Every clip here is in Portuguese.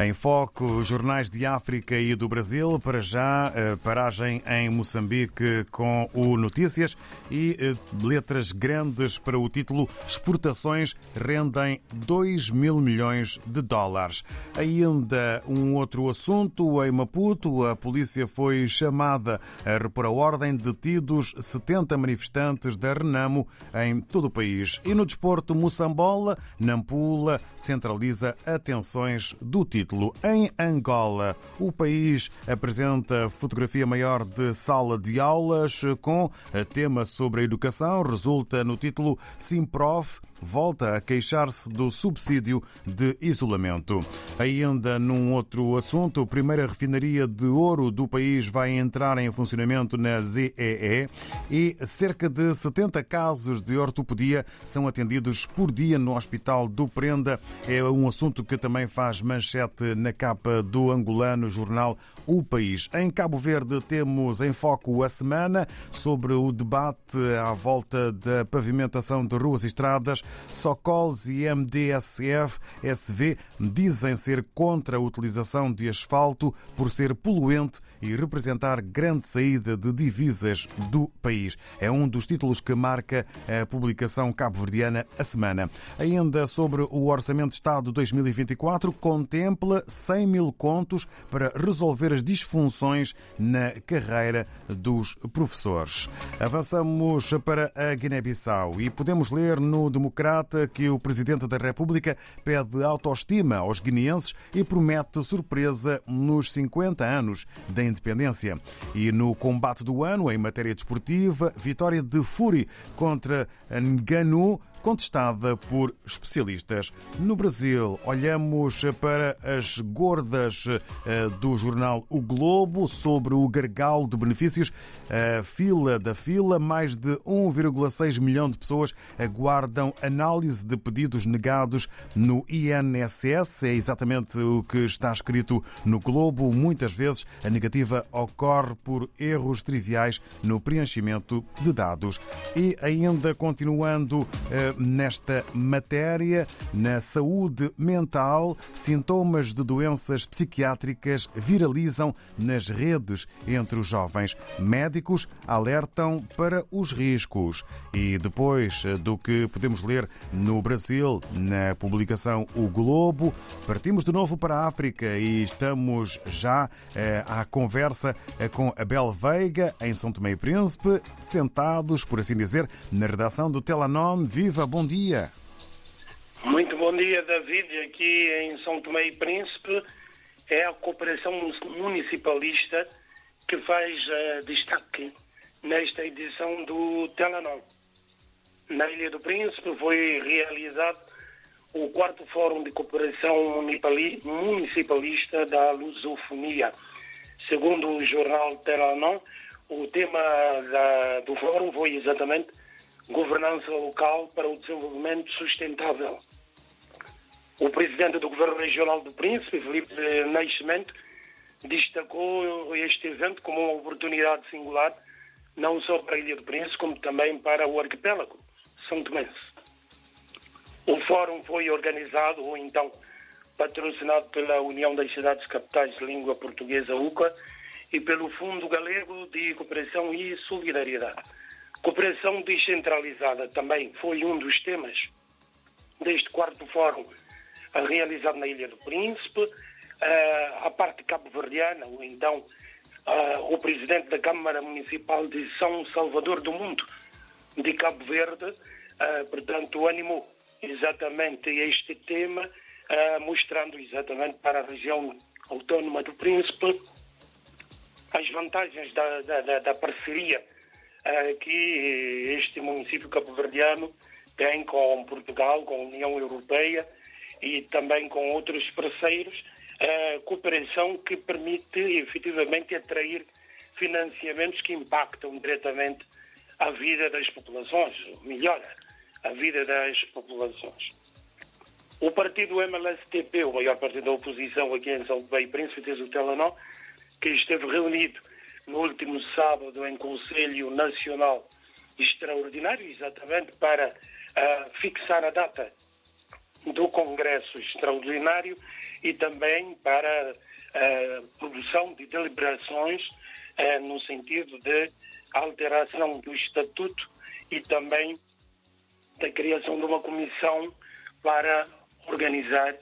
Em foco, jornais de África e do Brasil. Para já, paragem em Moçambique com o Notícias e letras grandes para o título Exportações rendem 2 mil milhões de dólares. Ainda um outro assunto. Em Maputo, a polícia foi chamada a repor a ordem detidos 70 manifestantes da Renamo em todo o país. E no desporto, Moçambola, Nampula, centraliza atenções do título título. Em Angola, o país apresenta fotografia maior de sala de aulas com tema sobre a educação. Resulta no título Simprof volta a queixar-se do subsídio de isolamento. Ainda num outro assunto, a primeira refinaria de ouro do país vai entrar em funcionamento na ZEE e cerca de 70 casos de ortopedia são atendidos por dia no Hospital do Prenda. É um assunto que também faz manchete na capa do angolano jornal O País. Em Cabo Verde temos em foco a semana sobre o debate à volta da pavimentação de ruas e estradas Socols e MDSF-SV dizem ser contra a utilização de asfalto por ser poluente e representar grande saída de divisas do país. É um dos títulos que marca a publicação cabo-verdiana a semana. Ainda sobre o Orçamento de Estado 2024, contempla 100 mil contos para resolver as disfunções na carreira dos professores. Avançamos para a Guiné-Bissau e podemos ler no Democrata que o Presidente da República pede autoestima aos guineenses e promete surpresa nos 50 anos da independência. E no combate do ano, em matéria desportiva, vitória de Furi contra Nganu contestada por especialistas. No Brasil, olhamos para as gordas eh, do jornal O Globo sobre o gargalo de benefícios. A fila da fila, mais de 1,6 milhão de pessoas aguardam análise de pedidos negados no INSS. É exatamente o que está escrito no Globo. Muitas vezes a negativa ocorre por erros triviais no preenchimento de dados. E ainda continuando eh, nesta matéria, na saúde mental, sintomas de doenças psiquiátricas viralizam nas redes entre os jovens. Médicos alertam para os riscos. E depois do que podemos ler no Brasil, na publicação O Globo, partimos de novo para a África e estamos já eh, à conversa eh, com Abel Veiga, em São Tomé e Príncipe, sentados, por assim dizer, na redação do Telanon. Viva, bom dia. Muito bom dia, David. Aqui em São Tomé e Príncipe é a cooperação municipalista que faz uh, destaque nesta edição do Telenor. Na Ilha do Príncipe foi realizado o quarto Fórum de Cooperação Municipalista da Lusofonia. Segundo o jornal Telenor, o tema da, do fórum foi exatamente governança local para o desenvolvimento sustentável. O presidente do Governo Regional do Príncipe, Felipe Nascimento, destacou este evento como uma oportunidade singular, não só para a Ilha do Príncipe, como também para o arquipélago São Tomense. O fórum foi organizado, ou então patrocinado pela União das Cidades Capitais de Língua Portuguesa, UCA, e pelo Fundo Galego de Cooperação e Solidariedade. Cooperação descentralizada também foi um dos temas deste quarto fórum realizado na Ilha do Príncipe. a parte cabo-verdiana, ou então o presidente da Câmara Municipal de São Salvador do Mundo, de Cabo Verde, portanto, animou exatamente este tema, mostrando exatamente para a região autónoma do Príncipe as vantagens da, da, da parceria uh, que este município cabo-verdiano tem com Portugal, com a União Europeia e também com outros parceiros, uh, cooperação que permite efetivamente atrair financiamentos que impactam diretamente a vida das populações, melhora a vida das populações. O partido MLSTP, o maior partido da oposição aqui em São Paulo Príncipe, o Telenor, que esteve reunido no último sábado em Conselho Nacional Extraordinário, exatamente para uh, fixar a data do Congresso Extraordinário e também para a produção de deliberações eh, no sentido de alteração do Estatuto e também da criação de uma comissão para organizar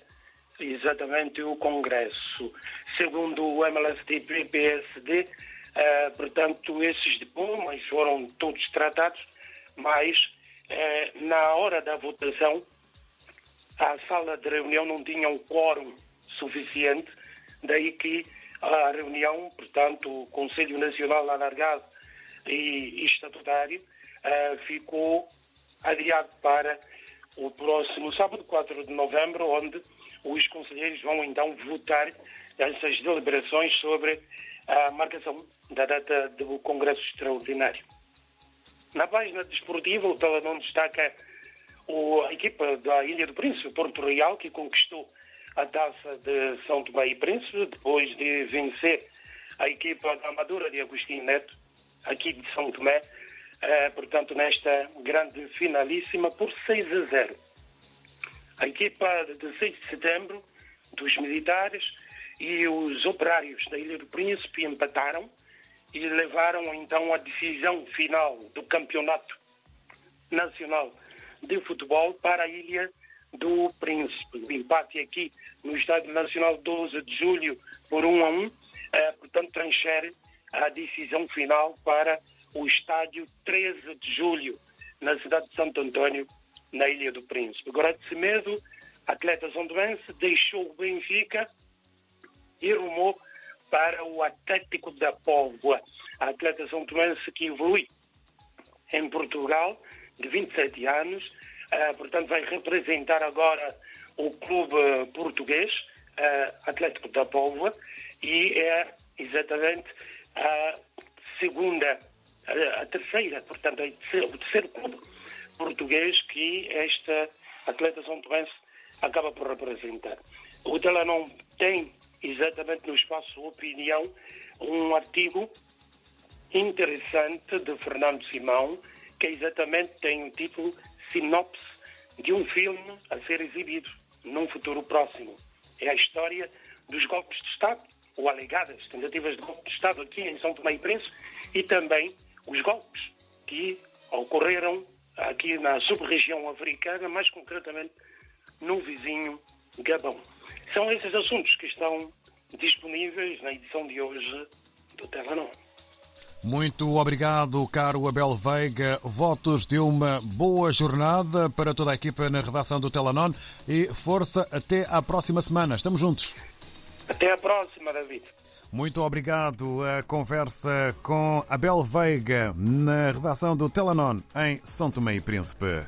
exatamente o Congresso. Segundo o MLSTP-PSD, eh, portanto, esses diplomas foram todos tratados, mas eh, na hora da votação a sala de reunião não tinha um quórum suficiente, daí que a reunião, portanto, o Conselho Nacional Alargado e Estatutário, uh, ficou adiado para o próximo sábado, 4 de novembro, onde os conselheiros vão então votar essas deliberações sobre a marcação da data do Congresso Extraordinário. Na página desportiva, o Telenor destaca a equipa da Ilha do Príncipe, Porto Real, que conquistou a taça de São Tomé e Príncipe, depois de vencer a equipa da Amadora de Agostinho Neto, aqui de São Tomé, eh, portanto, nesta grande finalíssima, por 6 a 0. A equipa de 6 de setembro, dos militares e os operários da Ilha do Príncipe empataram e levaram então a decisão final do campeonato nacional de futebol para a Ilha do Príncipe. O empate aqui no Estádio Nacional 12 de julho por 1 a 1, eh, portanto, transfere a decisão final para o Estádio 13 de julho, na cidade de Santo Antônio, na Ilha do Príncipe. Agora, de Semedo, atleta zondoense, deixou o Benfica e rumou para o Atlético da Póvoa. A atleta zondoense que evolui em Portugal, de 27 anos, uh, portanto vai representar agora o clube português, uh, Atlético da Póvoa, e é exatamente a segunda, a, a terceira, portanto, o terceiro clube português que esta atleta São Tomense acaba por representar. O não tem exatamente no espaço Opinião um artigo interessante de Fernando Simão, que exatamente tem o título Sinopse de um filme a ser exibido num futuro próximo. É a história dos golpes de Estado, ou alegadas tentativas de golpe de Estado aqui em São Tomé e Príncipe, e também os golpes que ocorreram aqui na sub-região africana, mais concretamente no vizinho Gabão. São esses assuntos que estão disponíveis na edição de hoje do Telenon. Muito obrigado, caro Abel Veiga. Votos de uma boa jornada para toda a equipa na redação do Telanon e força até à próxima semana. Estamos juntos. Até à próxima, David. Muito obrigado. A conversa com Abel Veiga na redação do Telanon em São Tomé e Príncipe.